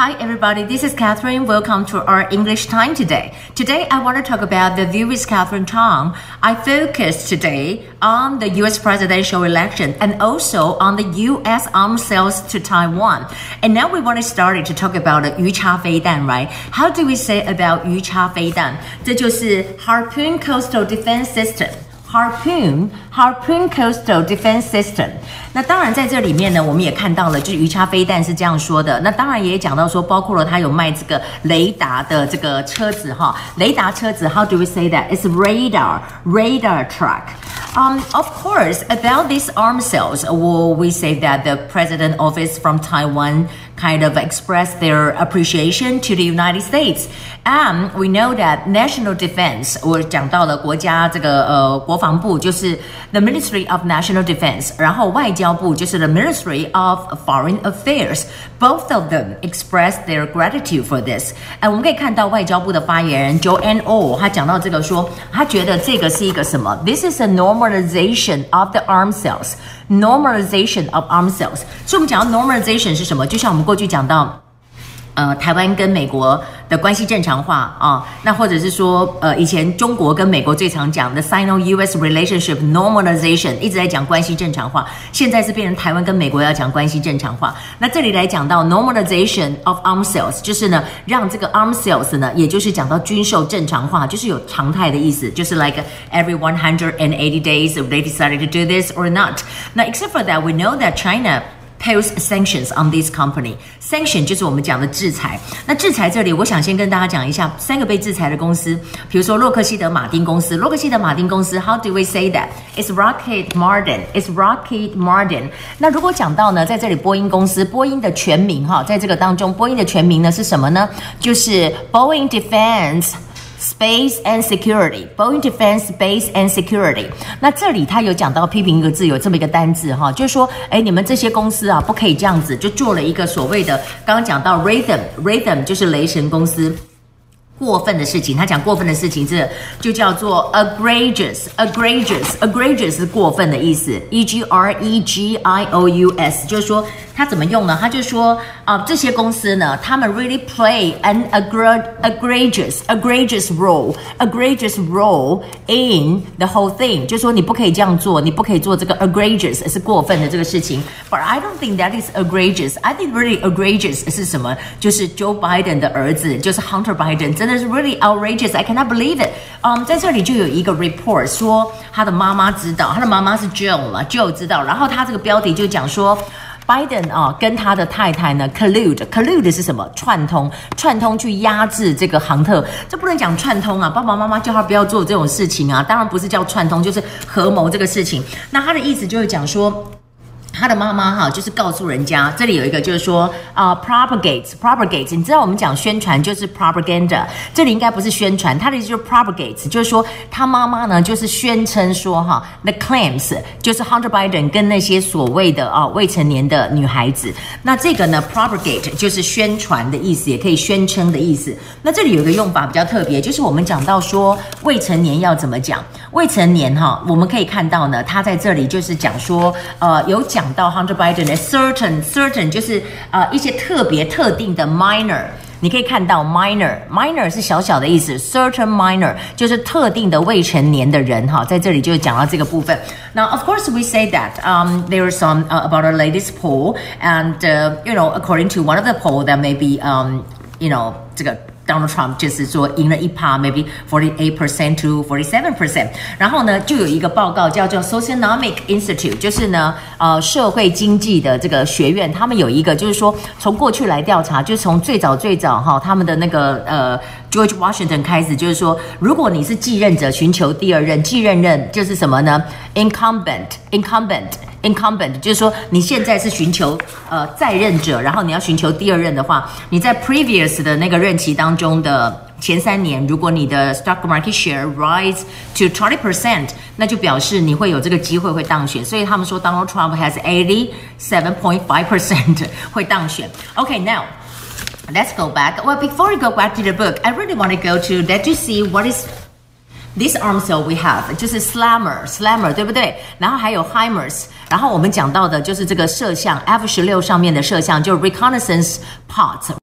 Hi everybody, this is Catherine. Welcome to our English time today. Today I want to talk about the view with Catherine Tong. I focus today on the US presidential election and also on the US arms sales to Taiwan. And now we want to start to talk about the 鱼叉飞弹, right? How do we say about 鱼叉飞弹?这就是 Harpoon Coastal Defense System. Harpoon Harpoon Coastal Defense System。那当然在这里面呢，我们也看到了，就是鱼叉飞弹是这样说的。那当然也讲到说，包括了它有卖这个雷达的这个车子哈，雷达车子。How do we say that? It's radar radar truck. Um, of course, about these arms sales, well, we say that the president office from Taiwan kind of expressed their appreciation to the United States. And we know that national defense 我讲到了国家这个呃国防部就是 the Ministry of National Defense，然后外交部就是 the Ministry of Foreign Affairs. Both of them expressed their gratitude for this. 哎，我们可以看到外交部的发言人 Joanne O，他讲到这个说，他觉得这个是一个什么？This is a normalization of the arms sales. Normalization of arms sales. 所以我们讲到 normalization 是什么？就像我们 过去讲到。呃，台湾跟美国的关系正常化啊，那或者是说，呃，以前中国跟美国最常讲的 Sino-U.S. relationship normalization，一直在讲关系正常化，现在是变成台湾跟美国要讲关系正常化。那这里来讲到 normalization of arms sales，就是呢，让这个 arms sales 呢，也就是讲到军售正常化，就是有常态的意思，就是 like every one hundred and eighty days they decided to do this or not。那 except for that，we know that China。Pose sanctions on this company. Sanction 就是我们讲的制裁。那制裁这里，我想先跟大家讲一下三个被制裁的公司，比如说洛克希德马丁公司。洛克希德马丁公司，How do we say that? It's Rocket Martin. It's Rocket Martin. 那如果讲到呢，在这里波音公司，波音的全名哈，在这个当中，波音的全名呢是什么呢？就是 Boeing Defense。Space and security, Boeing Defense Space and security。那这里他有讲到批评一个字，有这么一个单字哈，就是说，哎，你们这些公司啊，不可以这样子，就做了一个所谓的，刚刚讲到 Rhythm，Rhythm 就是雷神公司。过分的事情，他讲过分的事情，这就叫做 egregious，egregious，egregious 是过分的意思，e g r e g i o u s，就是说他怎么用呢？他就说啊，这些公司呢，他们 really play an egregious，egregious role，egregious role in the whole thing，就说你不可以这样做，你不可以做这个 egregious 是过分的这个事情。But I don't think that is egregious. I think really egregious 是什么？就是 Joe Biden 的儿子，就是 Hunter Biden，真的。 Is really outrageous. I cannot believe it. 嗯，在这里就有一个 report 说他的妈妈知道，他的妈妈是 Joe 嘛，Joe 知道。然后他这个标题就讲说。Biden 啊，跟他的太太呢，collude，collude 是什么？串通，串通去压制这个杭特，这不能讲串通啊！爸爸妈妈叫他不要做这种事情啊，当然不是叫串通，就是合谋这个事情。那他的意思就是讲说。他的妈妈哈，就是告诉人家，这里有一个就是说啊，propagates，propagates，你知道我们讲宣传就是 propaganda，这里应该不是宣传，他的意思就是 propagates，就是说他妈妈呢就是宣称说哈，the claims 就是 Hunter Biden 跟那些所谓的啊未成年的女孩子，那这个呢 propagate 就是宣传的意思，也可以宣称的意思。那这里有一个用法比较特别，就是我们讲到说未成年要怎么讲，未成年哈，我们可以看到呢，他在这里就是讲说呃有讲。讲到 Hunter Biden 的 certain certain 就是呃一些特别特定的 minor，你可以看到 minor minor 是小小的意思，certain minor 就是特定的未成年的人哈，在这里就讲到这个部分。Now of course we say that um there is some uh, about a latest poll and uh, you know according to one of the poll that may be um you know 这个。 Donald Trump 就是说赢了一趴，maybe forty eight percent to forty seven percent。然后呢，就有一个报告叫做 Socioeconomic Institute，就是呢，呃，社会经济的这个学院，他们有一个就是说，从过去来调查，就从最早最早哈，他们的那个呃 George Washington 开始，就是说，如果你是继任者寻求第二任，继任任就是什么呢？Incumbent，incumbent。Incumbent 就是说你现在是寻求呃在任者，然后你要寻求第二任的话，你在 previous 的那个任期当中的前三年，如果你的 stock market share rise to twenty percent，那就表示你会有这个机会会当选。所以他们说 Donald Trump has eighty seven point five percent 会当选。Okay, now. Let's go back. Well, before we go back to the book, I really want to go to let you see what is This arm cell we have 就是 slammer，slammer 对不对？然后还有 himers，然后我们讲到的就是这个摄像 F 十六上面的摄像，就 reconnaissance part。